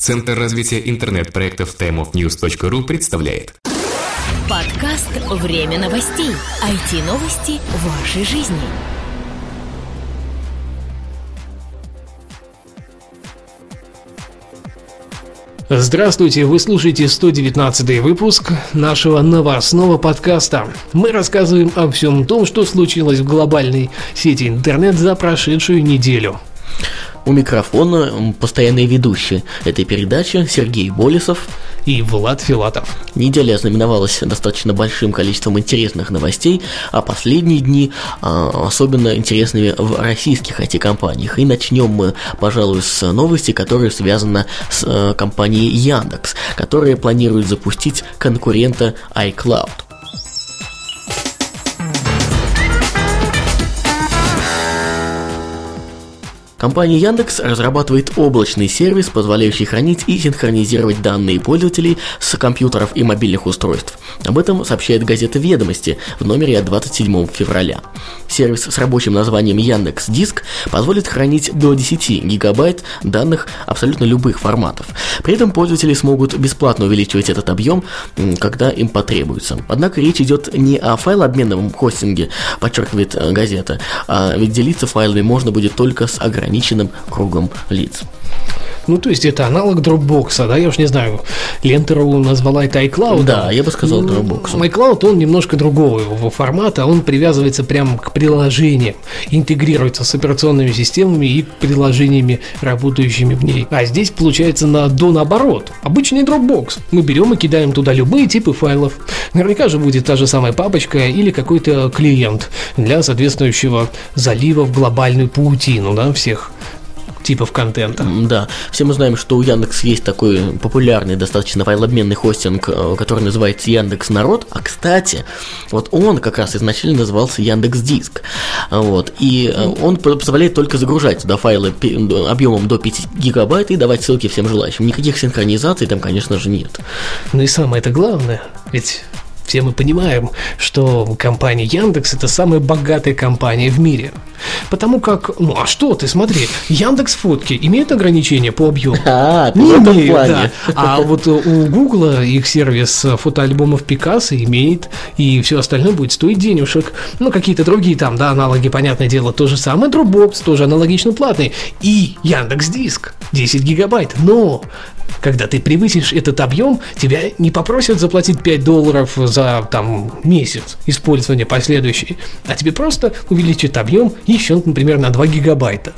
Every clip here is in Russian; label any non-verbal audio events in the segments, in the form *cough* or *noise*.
Центр развития интернет-проектов timeofnews.ru представляет Подкаст «Время новостей». IT-новости вашей жизни. Здравствуйте, вы слушаете 119 выпуск нашего новостного подкаста. Мы рассказываем о всем том, что случилось в глобальной сети интернет за прошедшую неделю. У микрофона постоянные ведущие этой передачи Сергей Болесов и Влад Филатов. Неделя ознаменовалась достаточно большим количеством интересных новостей, а последние дни а, особенно интересными в российских IT-компаниях. И начнем мы, пожалуй, с новости, которая связана с а, компанией Яндекс, которая планирует запустить конкурента iCloud. Компания Яндекс разрабатывает облачный сервис, позволяющий хранить и синхронизировать данные пользователей с компьютеров и мобильных устройств. Об этом сообщает газета «Ведомости» в номере от 27 февраля. Сервис с рабочим названием Яндекс Диск позволит хранить до 10 гигабайт данных абсолютно любых форматов. При этом пользователи смогут бесплатно увеличивать этот объем, когда им потребуется. Однако речь идет не о файлообменном хостинге, подчеркивает э, газета, а ведь делиться файлами можно будет только с ограниченным ограниченным кругом лиц. Ну, то есть это аналог Dropbox, да, я уж не знаю, Лентеру назвала это iCloud. Да, я бы сказал Dropbox. iCloud, он немножко другого его формата, он привязывается прямо к приложениям, интегрируется с операционными системами и приложениями, работающими в ней. А здесь получается на до наоборот. Обычный Dropbox. Мы берем и кидаем туда любые типы файлов. Наверняка же будет та же самая папочка или какой-то клиент для соответствующего залива в глобальную паутину, да, всех типов контента. Да, все мы знаем, что у Яндекс есть такой популярный достаточно файлообменный хостинг, э, который называется Яндекс Народ. А кстати, вот он как раз изначально назывался Яндекс Диск. Вот, и э, он позволяет только загружать туда файлы объемом до 5 гигабайт и давать ссылки всем желающим. Никаких синхронизаций там, конечно же, нет. Ну и самое это главное, ведь все мы понимаем, что компания Яндекс это самая богатая компания в мире. Потому как, ну а что ты, смотри, Яндекс фотки имеет ограничения по объему? *laughs* А, не имеет, да. А вот у Гугла их сервис фотоальбомов Пикассо имеет, и все остальное будет стоить денежек. Ну, какие-то другие там, да, аналоги, понятное дело, то же самое. Dropbox тоже аналогично платный. И Яндекс Диск 10 гигабайт. Но когда ты превысишь этот объем, тебя не попросят заплатить 5 долларов за там месяц использования последующий, а тебе просто увеличат объем еще, например, на 2 гигабайта.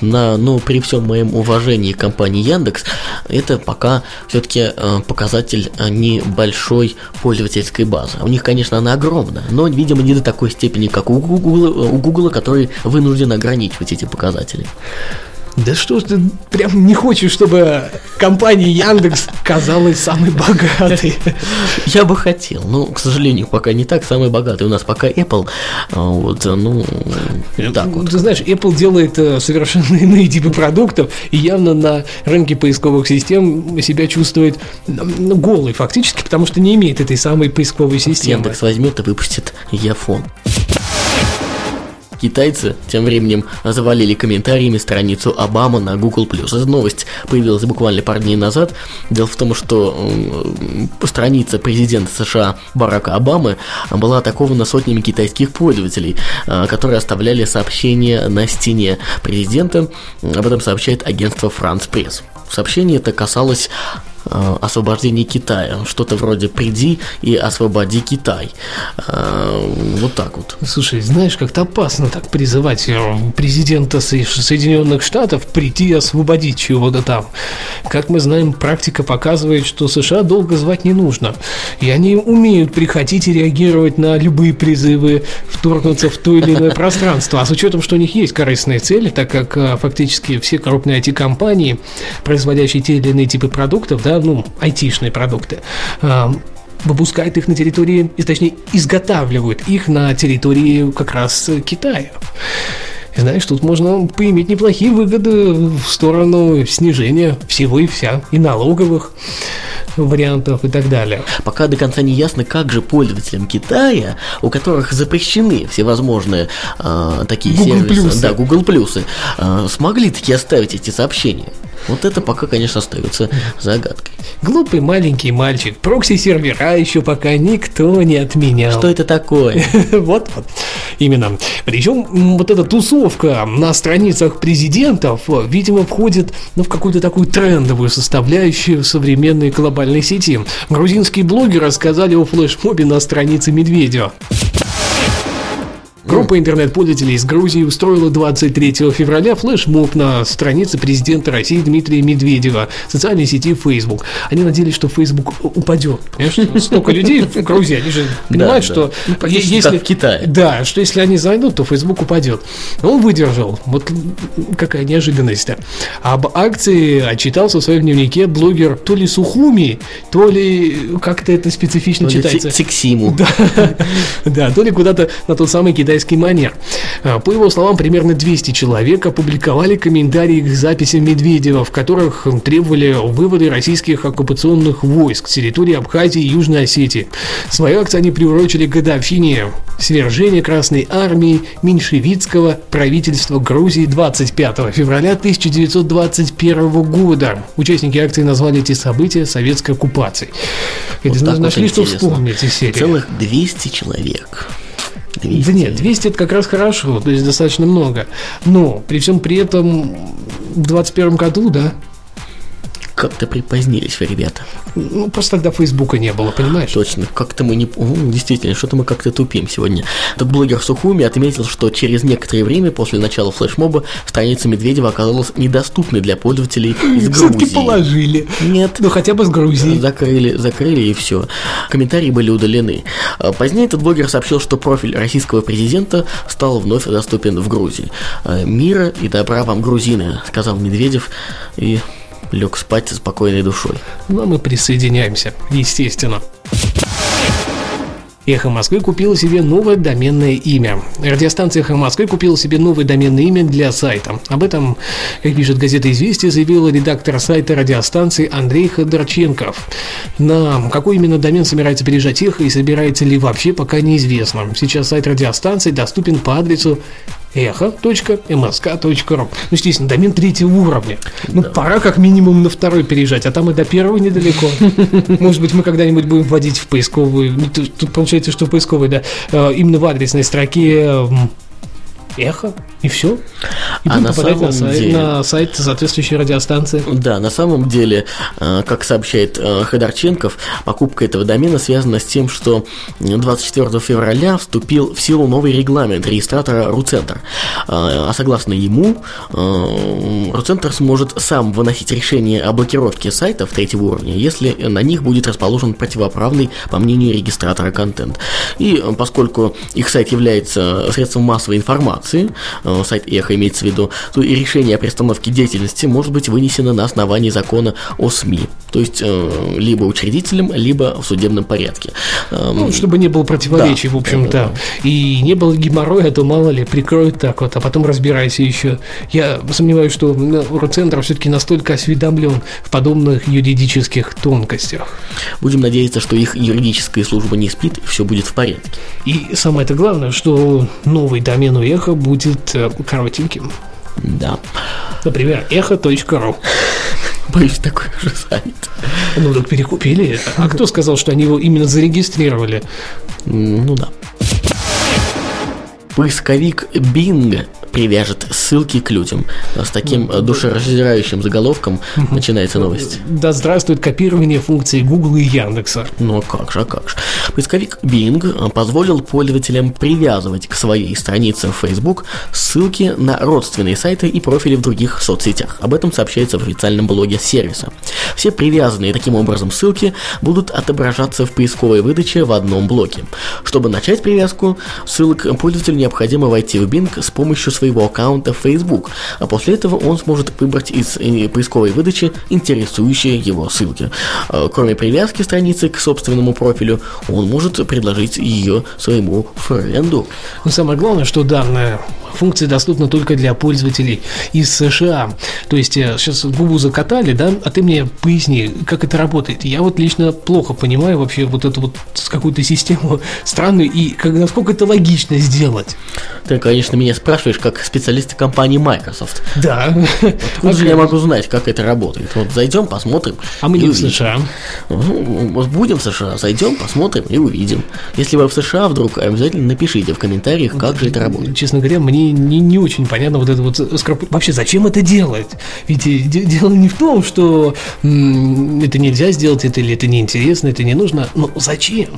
На, ну, при всем моем уважении к компании Яндекс, это пока все-таки э, показатель э, небольшой пользовательской базы. У них, конечно, она огромная, но, видимо, не до такой степени, как у Google, у Google который вынужден ограничивать эти показатели. Да что ж ты прям не хочешь, чтобы компания Яндекс казалась самой богатой? Я бы хотел, но, к сожалению, пока не так самый богатый. У нас пока Apple, а вот, ну, так вот. Ты знаешь, Apple делает э, совершенно иные типы продуктов и явно на рынке поисковых систем себя чувствует ну, голый фактически, потому что не имеет этой самой поисковой системы. Яндекс возьмет и выпустит Яфон. Китайцы тем временем завалили комментариями страницу Обама на Google+. Эта новость появилась буквально пару дней назад. Дело в том, что страница президента США Барака Обамы была атакована сотнями китайских пользователей, а, которые оставляли сообщения на стене президента. Об этом сообщает агентство France Press. Сообщение это касалось э, освобождения Китая. Что-то вроде «приди и освободи Китай». Э, вот так вот. Слушай, знаешь, как-то опасно так призывать э, президента Соединенных Штатов прийти и освободить чего-то там. Как мы знаем, практика показывает, что США долго звать не нужно. И они умеют приходить и реагировать на любые призывы вторгнуться в то или иное *laughs* пространство. А с учетом, что у них есть корыстные цели, так как фактически все крупные IT-компании производящие те или иные типы продуктов, да, ну, айтишные продукты, выпускают их на территории, точнее, изготавливают их на территории как раз Китая. И знаешь, тут можно поиметь неплохие выгоды в сторону снижения всего и вся, и налоговых вариантов и так далее. Пока до конца не ясно, как же пользователям Китая, у которых запрещены всевозможные э, такие Google сервисы, плюсы. да, Google плюсы, э, смогли таки оставить эти сообщения. Вот это пока, конечно, остается загадкой. Глупый маленький мальчик. Прокси-сервера еще пока никто не отменял. Что это такое? *laughs* Вот, вот. Именно. Причем вот эта тусовка на страницах президентов, видимо, входит ну, в какую-то такую трендовую составляющую современной глобальной сети. Грузинские блогеры рассказали о флешмобе на странице Медведева. Группа интернет-пользователей из Грузии устроила 23 февраля флешмоб на странице президента России Дмитрия Медведева в социальной сети Facebook. Они надеялись, что Facebook упадет. Понимаешь, столько людей в Грузии, они же понимают, что Ну, если в Китае. да, что если они зайдут, то Facebook упадет. Он выдержал. Вот какая неожиданность. Об акции отчитался в своем дневнике блогер то ли Сухуми, то ли как-то это специфично читается. Циксиму. *laughs* Да, то ли куда-то на тот самый китайский манер. А, По его словам, примерно 200 человек опубликовали комментарии к записям Медведева, в которых требовали вывода российских оккупационных войск с территории Абхазии и Южной Осетии. Свою акцию они приурочили к годовщине свержения Красной Армии меньшевистского правительства Грузии 25 февраля 1921 года. Участники акции назвали эти события советской оккупацией. Вот Это вот нашли, что интересно. вспомнить из серии. Целых 200 человек. 200. Да нет, 200 это как раз хорошо, то есть достаточно много. Но при всем при этом в 21 году, да, Как-то припозднились вы, ребята. ну просто тогда Фейсбука не было, понимаешь? Точно, как-то мы не... О, действительно, что-то мы как-то тупим сегодня. Так блогер Сухуми отметил, что через некоторое время после начала флешмоба страница Медведева оказалась недоступной для пользователей из *laughs* Все-таки Грузии. положили. Нет, Ну хотя бы с Грузии. Закрыли, закрыли и все. Комментарии были удалены. А Позднее этот блогер сообщил, что профиль российского президента стал вновь доступен в Грузии. А, Мира и добра вам, грузины, сказал Медведев и лег спать со спокойной душой. Ну а мы присоединяемся, естественно. Эхо Москвы купила себе новое доменное имя. Радиостанция Эхо Москвы купила себе новое доменное имя для сайта. Об этом, как пишет газета «Известия», заявил редактор сайта радиостанции Андрей Ходорченков. На какой именно домен собирается переезжать Эхо и собирается ли вообще, пока неизвестно. Сейчас сайт радиостанции доступен по адресу эхо.msk.ру Ну, естественно, домен третьего уровня. Ну, пора как минимум на второй переезжать, а там и до первого недалеко. *laughs* Может быть, мы когда-нибудь будем вводить в поисковую... ну, Тут получается, что в поисковой, да, э, именно в адресной строке м, эхо, и все. И А на попадать на самом сайт, деле- на сайт соответствующей радиостанции. Да, на самом деле, э, как сообщает э, Ходорченков, покупка этого домена связана с тем, что 24 февраля вступил в силу новый регламент регистратора РУЦентр. Э, А согласно ему, э, РУЦентр сможет сам выносить решение о блокировке сайтов третьего уровня, если на них будет расположен противоправный, по мнению регистратора, контент. И э, поскольку их сайт является средством массовой информации, э, сайт Эхо имеется в виду, то и решение о приостановке деятельности может быть вынесено на основании закона о СМИ, то есть э, либо учредителем, либо в судебном порядке. Эм, Ну, чтобы не было противоречий, Да, в общем-то. И не было геморроя, то мало ли, прикроют так вот, а потом разбирайся еще. Я сомневаюсь, что Роцентр все-таки настолько осведомлен в подобных юридических тонкостях. Будем надеяться, что их юридическая служба не спит, и все будет в порядке. И самое это главное, что новый домен у эхо будет э, коротеньким. Да. Например, эхо.ру. Боюсь, такой уже сайт. Ну, так перекупили. А кто сказал, что они его именно зарегистрировали? Ну да. Поисковик Bing привяжет ссылки к людям. С таким э, душераздирающим заголовком начинается новость. Да здравствует копирование функций Google и Яндекса. Ну а как же, а как же. Поисковик Bing позволил пользователям привязывать к своей странице в Facebook ссылки на родственные сайты и профили в других соцсетях. Об этом сообщается в официальном блоге сервиса. Все привязанные таким образом ссылки будут отображаться в поисковой выдаче в одном блоке. Чтобы начать привязку ссылок, пользователю необходимо войти в Bing с помощью своего аккаунта в Facebook, а после этого он сможет выбрать из э, поисковой выдачи интересующие его ссылки. Э, Кроме привязки страницы к собственному профилю, он может предложить ее своему френду. Но самое главное, что данная функция доступна только для пользователей из США. То есть сейчас Губу закатали, да, а ты мне поясни, как это работает. Я вот лично плохо понимаю вообще вот эту вот какую-то систему *laughs* странную и как, насколько это логично сделать. Ты, конечно, меня спрашиваешь как специалиста компании Microsoft. Да. Откуда *laughs* же я могу знать, как это работает? Вот зайдем, посмотрим. А мы не в США. Ну, будем в США, зайдем, посмотрим и увидим. Если вы в США вдруг, обязательно напишите в комментариях, как же это работает. Честно говоря, мне не, не очень понятно вот это вот скроп... Вообще, зачем это делать? Ведь э, дело не в том, что м- это нельзя сделать, это или это неинтересно, это не нужно. Но зачем?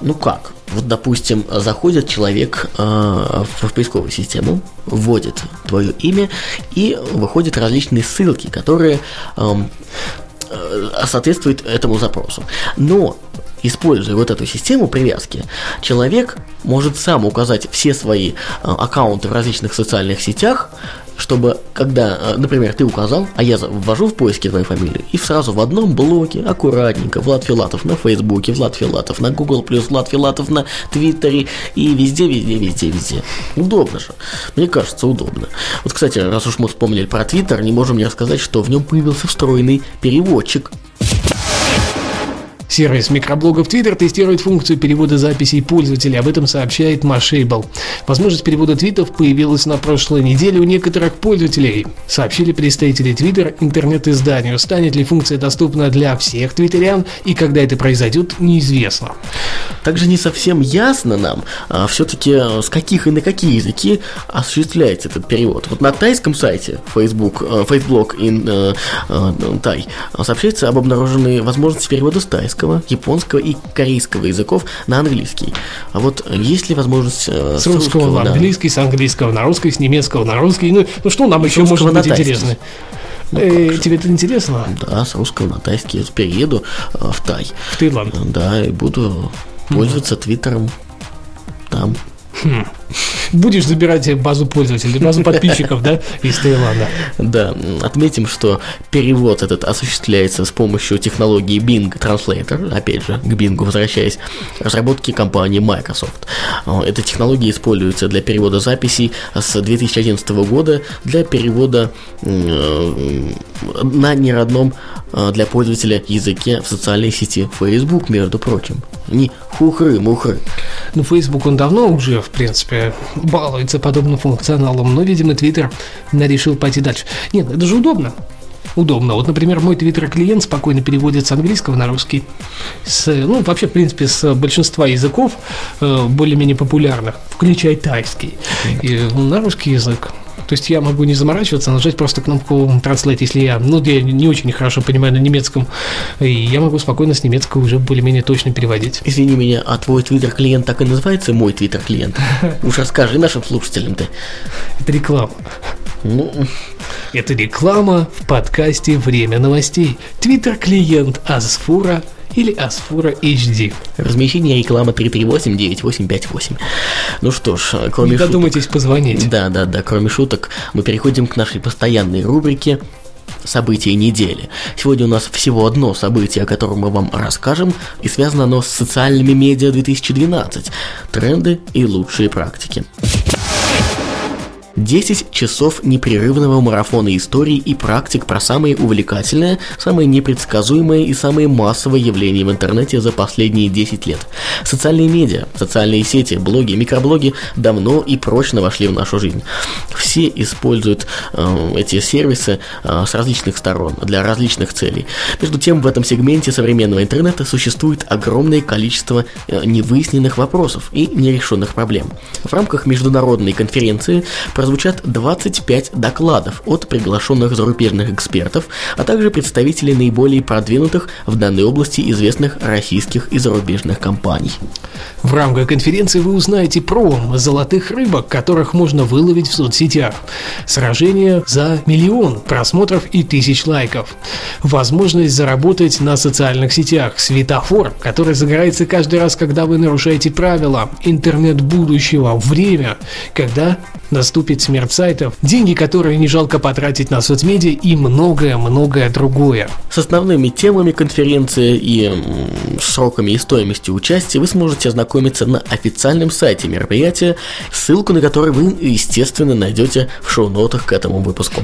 Ну как? Вот, допустим, заходит человек э, в, поисковую систему, вводит твое имя и выходят различные ссылки, которые эм, э, соответствуют этому запросу. Но используя вот эту систему привязки, человек может сам указать все свои э, аккаунты в различных социальных сетях, чтобы, когда, э, например, ты указал, а я ввожу в поиске твою фамилию, и сразу в одном блоке, аккуратненько, Влад Филатов на Фейсбуке, Влад Филатов на Google+, Влад Филатов на Твиттере, и везде, везде, везде, везде. Удобно же. Мне кажется, удобно. Вот, кстати, раз уж мы вспомнили про Твиттер, не можем не рассказать, что в нем появился встроенный переводчик. Сервис микроблогов Twitter тестирует функцию перевода записей пользователей, об этом сообщает Mashable. Возможность перевода твитов появилась на прошлой неделе у некоторых пользователей, сообщили представители Twitter интернет-изданию. Станет ли функция доступна для всех твиттерян и когда это произойдет, неизвестно. Также не совсем ясно нам, а все-таки с каких и на какие языки осуществляется этот перевод. Вот на тайском сайте Facebook, э, Facebook in э, э, Thai сообщается об обнаруженной возможности перевода с тайского английского, японского и корейского языков на английский. А вот есть ли возможность э, с, русского, русского на английский, с английского на русский, с немецкого на русский? Ну, ну что нам еще может быть интересно? Ну, э, тебе это интересно? Да, с русского на тайский. Я перееду э, в Тай. В Таиланд? Да, и буду пользоваться твиттером там. Хм. Будешь забирать базу пользователей, базу подписчиков, да, из Таиланда. Да, отметим, что перевод этот осуществляется с помощью технологии Bing Translator, опять же, к Bing возвращаясь, разработки компании Microsoft. Эта технология используется для перевода записей с 2011 года для перевода э, на неродном э, для пользователя языке в социальной сети Facebook, между прочим. Не хухры-мухры. Ну, Facebook, он давно уже, в принципе, балуется подобным функционалом, но, видимо, Twitter решил пойти дальше. Нет, это же удобно удобно. Вот, например, мой твиттер-клиент спокойно переводит с английского на русский. С, ну, вообще, в принципе, с большинства языков э, более-менее популярных, включая тайский, и, на русский язык. То есть я могу не заморачиваться, нажать просто кнопку Translate, если я, ну, я не очень хорошо понимаю на немецком, и я могу спокойно с немецкого уже более-менее точно переводить. Извини меня, а твой твиттер-клиент так и называется мой твиттер-клиент? *laughs* Уж расскажи нашим слушателям-то. Это реклама. Ну... Это реклама в подкасте «Время новостей». Твиттер-клиент Асфура или Асфура HD. Размещение рекламы 338-9858. Ну что ж, кроме Не додумайтесь шуток, позвонить. Да, да, да, кроме шуток, мы переходим к нашей постоянной рубрике события недели. Сегодня у нас всего одно событие, о котором мы вам расскажем, и связано оно с социальными медиа 2012, тренды и лучшие практики. 10 часов непрерывного марафона историй и практик про самые увлекательные, самые непредсказуемые и самые массовые явления в интернете за последние 10 лет. Социальные медиа, социальные сети, блоги, микроблоги давно и прочно вошли в нашу жизнь. Все используют э, эти сервисы э, с различных сторон, для различных целей. Между тем, в этом сегменте современного интернета существует огромное количество э, невыясненных вопросов и нерешенных проблем. В рамках международной конференции прозвучат 25 докладов от приглашенных зарубежных экспертов, а также представителей наиболее продвинутых в данной области известных российских и зарубежных компаний. В рамках конференции вы узнаете про золотых рыбок, которых можно выловить в соцсетях, сражение за миллион просмотров и тысяч лайков, возможность заработать на социальных сетях, светофор, который загорается каждый раз, когда вы нарушаете правила, интернет будущего, время, когда наступит выпить, смерть сайтов, деньги, которые не жалко потратить на соцмедиа и многое-многое другое. С основными темами конференции и сроками и стоимостью участия вы сможете ознакомиться на официальном сайте мероприятия, ссылку на который вы, естественно, найдете в шоу-нотах к этому выпуску.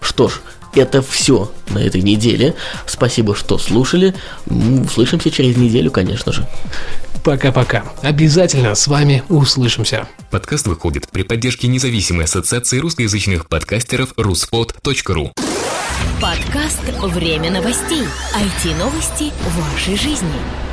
Что ж, это все на этой неделе. Спасибо, что слушали. Услышимся через неделю, конечно же. Пока-пока. Обязательно с вами услышимся. Подкаст выходит при поддержке независимой ассоциации русскоязычных подкастеров ruspod.ru Подкаст «Время новостей». IT-новости вашей жизни.